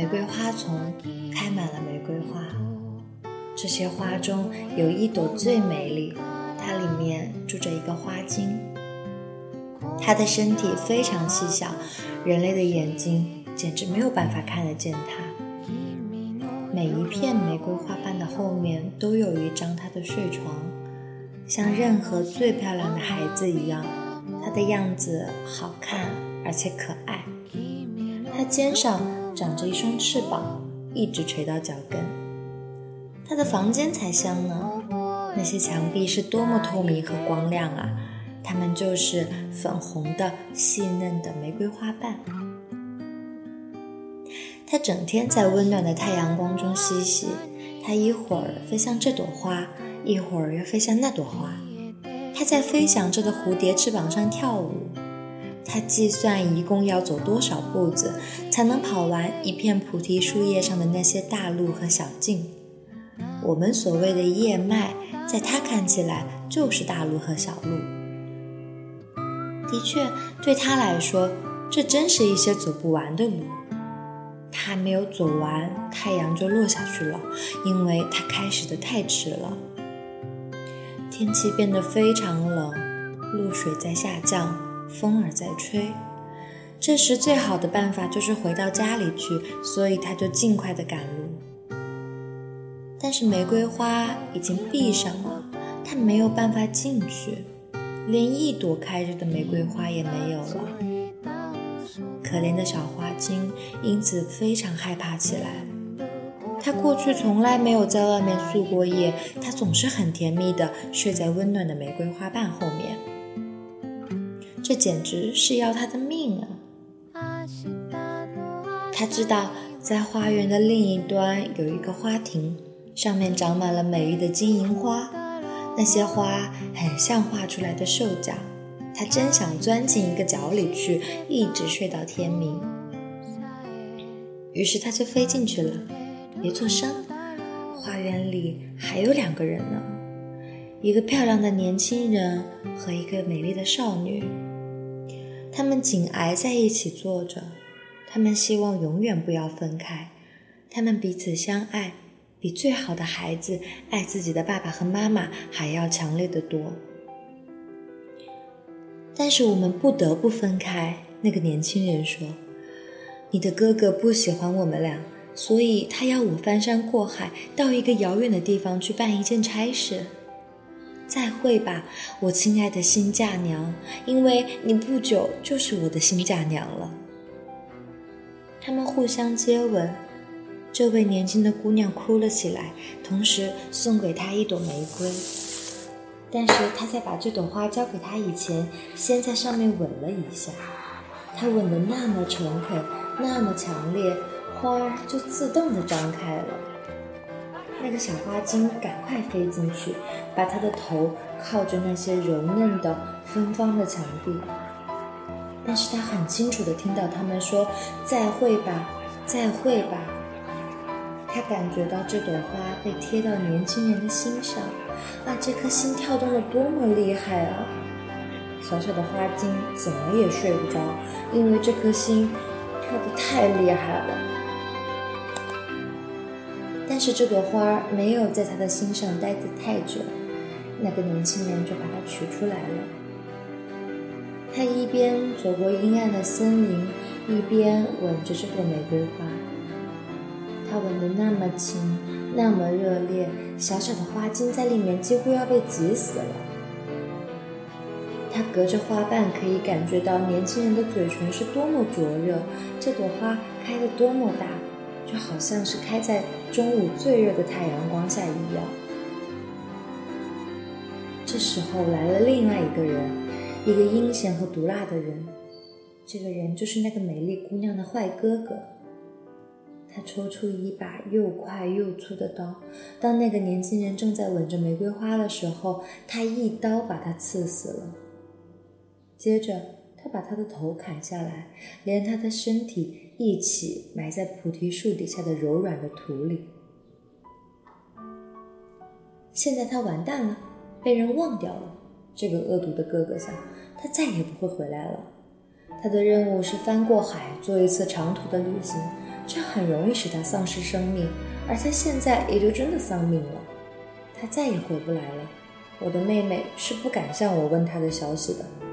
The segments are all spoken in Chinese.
玫瑰花丛，开满了玫瑰花。这些花中有一朵最美丽，它里面住着一个花精。它的身体非常细小，人类的眼睛简直没有办法看得见它。每一片玫瑰花瓣的后面都有一张它的睡床，像任何最漂亮的孩子一样，它的样子好看而且可爱。它肩上长着一双翅膀，一直垂到脚跟。它的房间才香呢，那些墙壁是多么透明和光亮啊！它们就是粉红的、细嫩的玫瑰花瓣。它整天在温暖的太阳光中嬉戏，它一会儿飞向这朵花，一会儿又飞向那朵花。它在飞翔着的蝴蝶翅膀上跳舞。他计算一共要走多少步子，才能跑完一片菩提树叶上的那些大路和小径。我们所谓的叶脉，在他看起来就是大路和小路。的确，对他来说，这真是一些走不完的路。他还没有走完，太阳就落下去了，因为他开始的太迟了。天气变得非常冷，露水在下降，风儿在吹。这时最好的办法就是回到家里去，所以他就尽快的赶路。但是玫瑰花已经闭上了，他没有办法进去。连一朵开着的玫瑰花也没有了，可怜的小花精因此非常害怕起来。它过去从来没有在外面宿过夜，它总是很甜蜜的睡在温暖的玫瑰花瓣后面。这简直是要他的命啊！他知道，在花园的另一端有一个花亭，上面长满了美丽的金银花。那些花很像画出来的兽角，他真想钻进一个角里去，一直睡到天明。于是他就飞进去了。别作声，花园里还有两个人呢，一个漂亮的年轻人和一个美丽的少女。他们紧挨在一起坐着，他们希望永远不要分开，他们彼此相爱。比最好的孩子爱自己的爸爸和妈妈还要强烈的多。但是我们不得不分开。那个年轻人说：“你的哥哥不喜欢我们俩，所以他要我翻山过海，到一个遥远的地方去办一件差事。”再会吧，我亲爱的新嫁娘，因为你不久就是我的新嫁娘了。他们互相接吻。这位年轻的姑娘哭了起来，同时送给他一朵玫瑰。但是他在把这朵花交给他以前，先在上面吻了一下。他吻得那么诚恳，那么强烈，花儿就自动的张开了。那个小花精赶快飞进去，把她的头靠着那些柔嫩的、芬芳的墙壁。但是他很清楚的听到他们说：“再会吧，再会吧。”他感觉到这朵花被贴到年轻人的心上，啊，这颗心跳动的多么厉害啊！小小的花精怎么也睡不着，因为这颗心跳得太厉害了。但是这朵花没有在他的心上待得太久，那个年轻人就把它取出来了。他一边走过阴暗的森林，一边吻着这朵玫瑰花。他吻得那么轻，那么热烈，小小的花茎在里面几乎要被挤死了。他隔着花瓣可以感觉到年轻人的嘴唇是多么灼热，这朵花开得多么大，就好像是开在中午最热的太阳光下一样。这时候来了另外一个人，一个阴险和毒辣的人，这个人就是那个美丽姑娘的坏哥哥。他抽出一把又快又粗的刀，当那个年轻人正在吻着玫瑰花的时候，他一刀把他刺死了。接着，他把他的头砍下来，连他的身体一起埋在菩提树底下的柔软的土里。现在他完蛋了，被人忘掉了。这个恶毒的哥哥想，他再也不会回来了。他的任务是翻过海，做一次长途的旅行，这很容易使他丧失生命，而他现在也就真的丧命了。他再也回不来了。我的妹妹是不敢向我问他的消息的。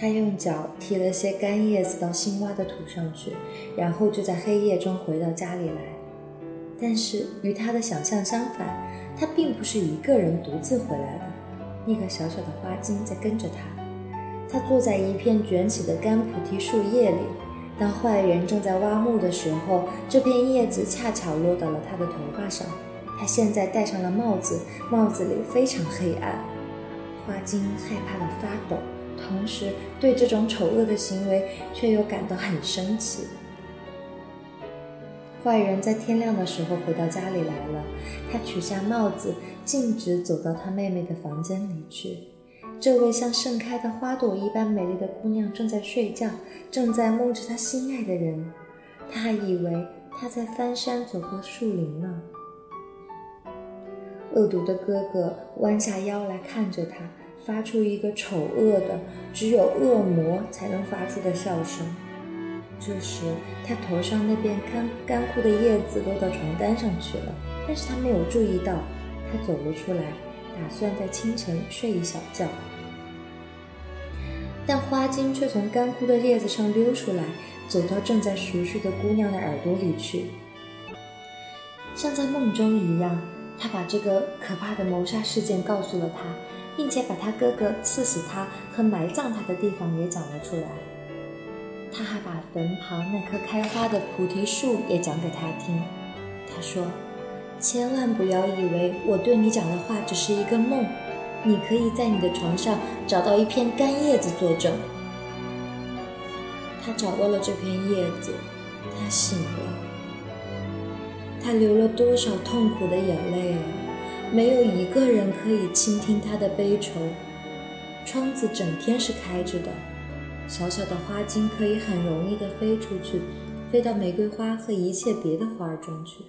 他用脚踢了些干叶子到新挖的土上去，然后就在黑夜中回到家里来。但是与他的想象相反，他并不是一个人独自回来的，那个小小的花茎在跟着他。他坐在一片卷起的干菩提树叶里。当坏人正在挖墓的时候，这片叶子恰巧落到了他的头发上。他现在戴上了帽子，帽子里非常黑暗。花茎害怕的发抖，同时对这种丑恶的行为却又感到很生气。坏人在天亮的时候回到家里来了，他取下帽子，径直走到他妹妹的房间里去。这位像盛开的花朵一般美丽的姑娘正在睡觉，正在梦着她心爱的人。他还以为他在翻山走过树林呢。恶毒的哥哥弯下腰来看着他，发出一个丑恶的、只有恶魔才能发出的笑声。这时，他头上那片干干枯的叶子落到床单上去了，但是他没有注意到。他走了出来，打算在清晨睡一小觉，但花茎却从干枯的叶子上溜出来，走到正在熟睡的姑娘的耳朵里去，像在梦中一样。他把这个可怕的谋杀事件告诉了他，并且把他哥哥刺死他和埋葬他的地方也讲了出来。他还把坟旁那棵开花的菩提树也讲给他听。他说：“千万不要以为我对你讲的话只是一个梦，你可以在你的床上找到一片干叶子作证。”他找到了这片叶子，他醒了。他流了多少痛苦的眼泪啊！没有一个人可以倾听他的悲愁。窗子整天是开着的，小小的花茎可以很容易地飞出去，飞到玫瑰花和一切别的花儿中去。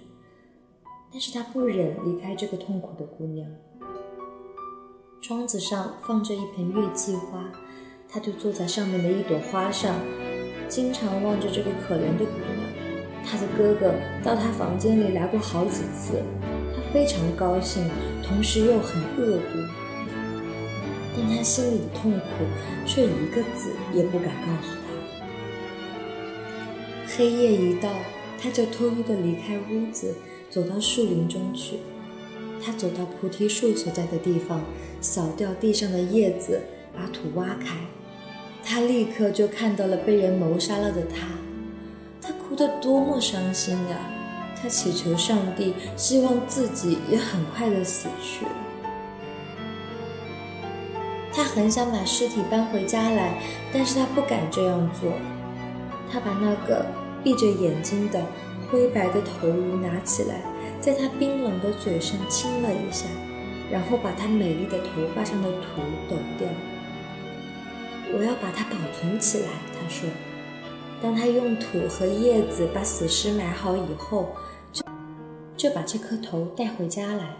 但是他不忍离开这个痛苦的姑娘。窗子上放着一盆月季花，他就坐在上面的一朵花上，经常望着这个可怜的姑娘。他的哥哥到他房间里来过好几次，非常高兴，同时又很恶毒，但他心里的痛苦却一个字也不敢告诉他。黑夜一到，他就偷偷地离开屋子，走到树林中去。他走到菩提树所在的地方，扫掉地上的叶子，把土挖开，他立刻就看到了被人谋杀了的他。他哭得多么伤心啊！他祈求上帝，希望自己也很快的死去。他很想把尸体搬回家来，但是他不敢这样做。他把那个闭着眼睛的灰白的头颅拿起来，在他冰冷的嘴上亲了一下，然后把他美丽的头发上的土抖掉。我要把它保存起来，他说。当他用土和叶子把死尸埋好以后，就把这颗头带回家来。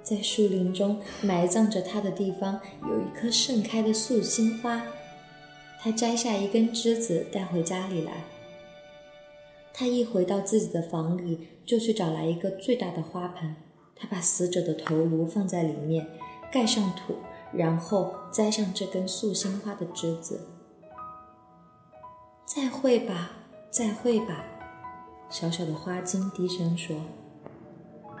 在树林中埋葬着他的地方有一棵盛开的素心花，他摘下一根枝子带回家里来。他一回到自己的房里，就去找来一个最大的花盆，他把死者的头颅放在里面，盖上土，然后栽上这根素心花的枝子。再会吧，再会吧，小小的花茎低声说：“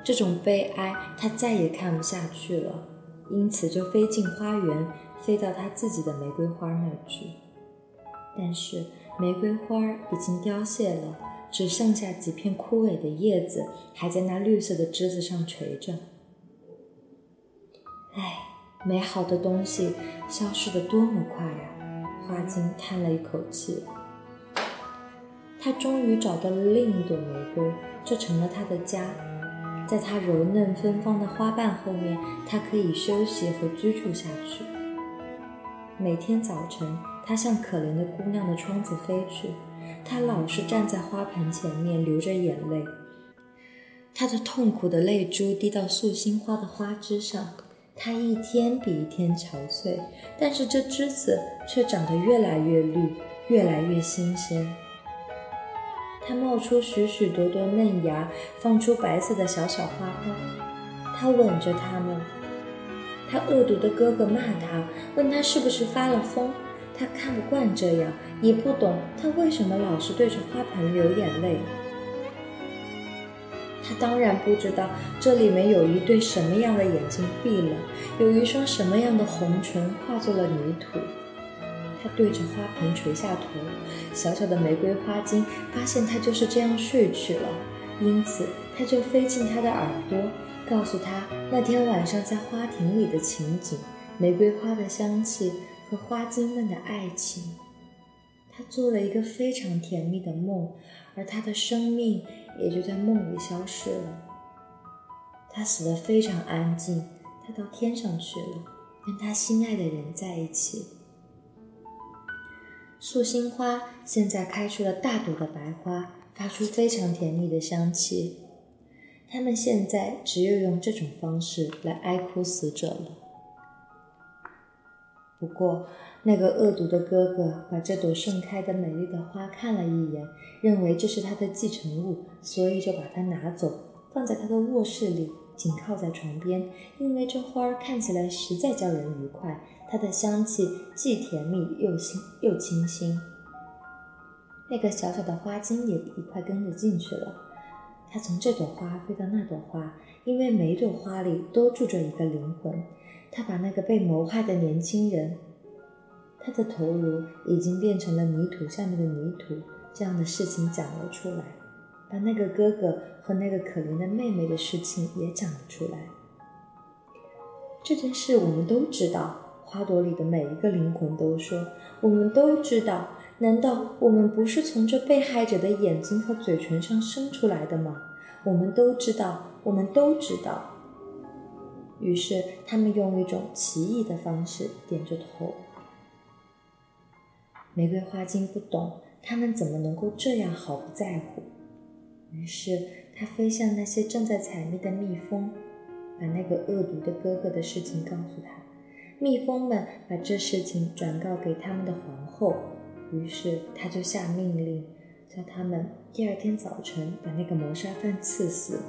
这种悲哀，他再也看不下去了，因此就飞进花园，飞到他自己的玫瑰花那儿去。但是玫瑰花已经凋谢了，只剩下几片枯萎的叶子还在那绿色的枝子上垂着。唉，美好的东西消失得多么快呀！”花茎叹了一口气。他终于找到了另一朵玫瑰，这成了他的家。在他柔嫩芬芳的花瓣后面，他可以休息和居住下去。每天早晨，他向可怜的姑娘的窗子飞去，他老是站在花盆前面流着眼泪。他的痛苦的泪珠滴到素心花的花枝上，它一天比一天憔悴，但是这枝子却长得越来越绿，越来越新鲜。它冒出许许多多嫩芽，放出白色的小小花花。它吻着它们。他恶毒的哥哥骂他，问他是不是发了疯。他看不惯这样，也不懂他为什么老是对着花盆流眼泪。他当然不知道这里面有一对什么样的眼睛闭了，有一双什么样的红唇化作了泥土。他对着花盆垂下头，小小的玫瑰花精发现他就是这样睡去了，因此他就飞进他的耳朵，告诉他那天晚上在花亭里的情景，玫瑰花的香气和花精们的爱情。他做了一个非常甜蜜的梦，而他的生命。也就在梦里消失了。他死得非常安静，他到天上去了，跟他心爱的人在一起。素心花现在开出了大朵的白花，发出非常甜蜜的香气。他们现在只有用这种方式来哀哭死者了。不过，那个恶毒的哥哥把这朵盛开的美丽的花看了一眼，认为这是他的继承物，所以就把它拿走，放在他的卧室里，紧靠在床边。因为这花看起来实在叫人愉快，它的香气既甜蜜又清又清新。那个小小的花精也一块跟着进去了。它从这朵花飞到那朵花，因为每朵花里都住着一个灵魂。他把那个被谋害的年轻人，他的头颅已经变成了泥土下面的泥土，这样的事情讲了出来，把那个哥哥和那个可怜的妹妹的事情也讲了出来。这件事我们都知道，花朵里的每一个灵魂都说，我们都知道。难道我们不是从这被害者的眼睛和嘴唇上生出来的吗？我们都知道，我们都知道。于是，他们用一种奇异的方式点着头。玫瑰花精不懂，他们怎么能够这样毫不在乎。于是，他飞向那些正在采蜜的蜜蜂，把那个恶毒的哥哥的事情告诉他。蜜蜂们把这事情转告给他们的皇后，于是他就下命令，叫他们第二天早晨把那个谋杀犯刺死。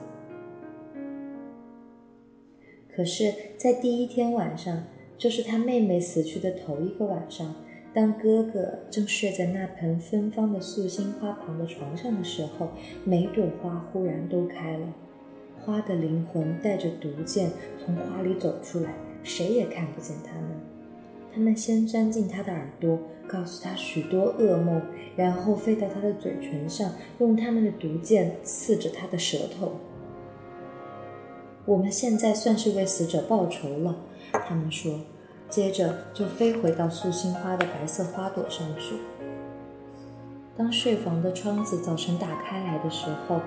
可是，在第一天晚上，就是他妹妹死去的头一个晚上，当哥哥正睡在那盆芬芳的素心花旁的床上的时候，每朵花忽然都开了，花的灵魂带着毒箭从花里走出来，谁也看不见他们。他们先钻进他的耳朵，告诉他许多噩梦，然后飞到他的嘴唇上，用他们的毒箭刺着他的舌头。我们现在算是为死者报仇了，他们说，接着就飞回到素心花的白色花朵上去。当睡房的窗子早晨打开来的时候，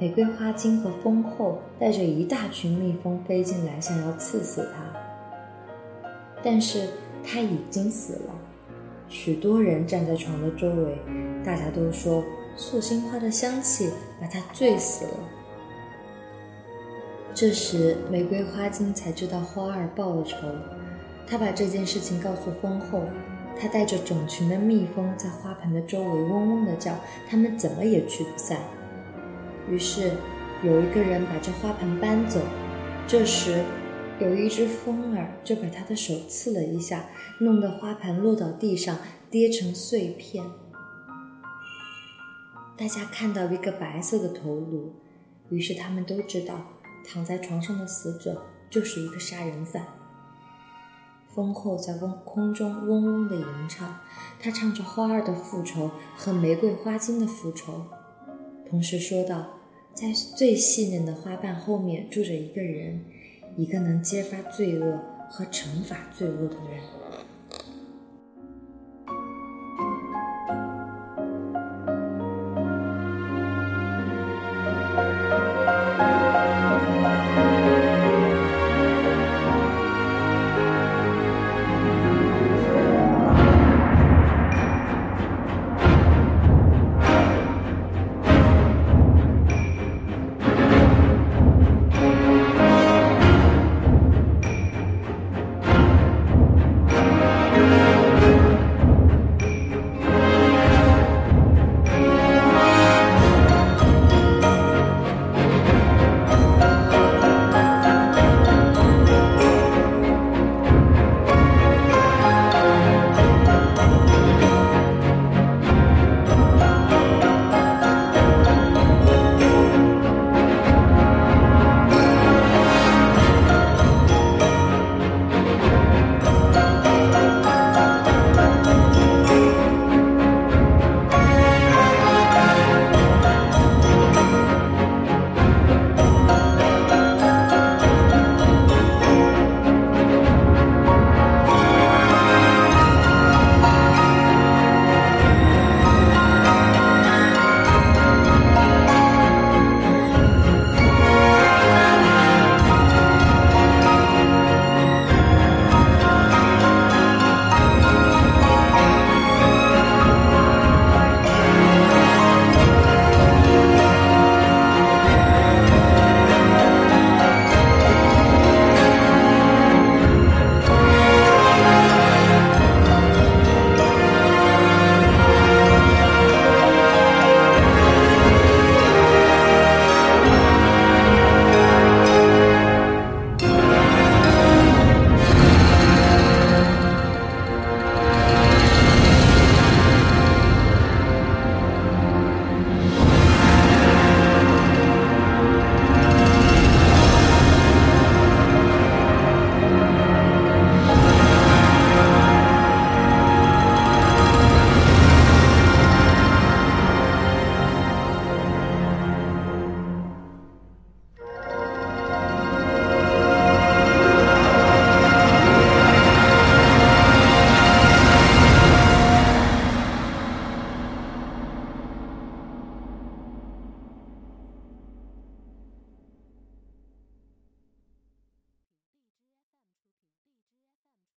玫瑰花精和蜂后带着一大群蜜蜂飞进来，想要刺死他。但是他已经死了。许多人站在床的周围，大家都说素心花的香气把他醉死了。这时，玫瑰花精才知道花儿报了仇。他把这件事情告诉蜂后，他带着整群的蜜蜂在花盆的周围嗡嗡地叫，它们怎么也驱不散。于是，有一个人把这花盆搬走。这时，有一只蜂儿就把他的手刺了一下，弄得花盆落到地上，跌成碎片。大家看到一个白色的头颅，于是他们都知道。躺在床上的死者就是一个杀人犯。蜂后在空空中嗡嗡地吟唱，他唱着花儿的复仇和玫瑰花茎的复仇，同时说道：“在最细嫩的花瓣后面住着一个人，一个能揭发罪恶和惩罚罪恶的人。”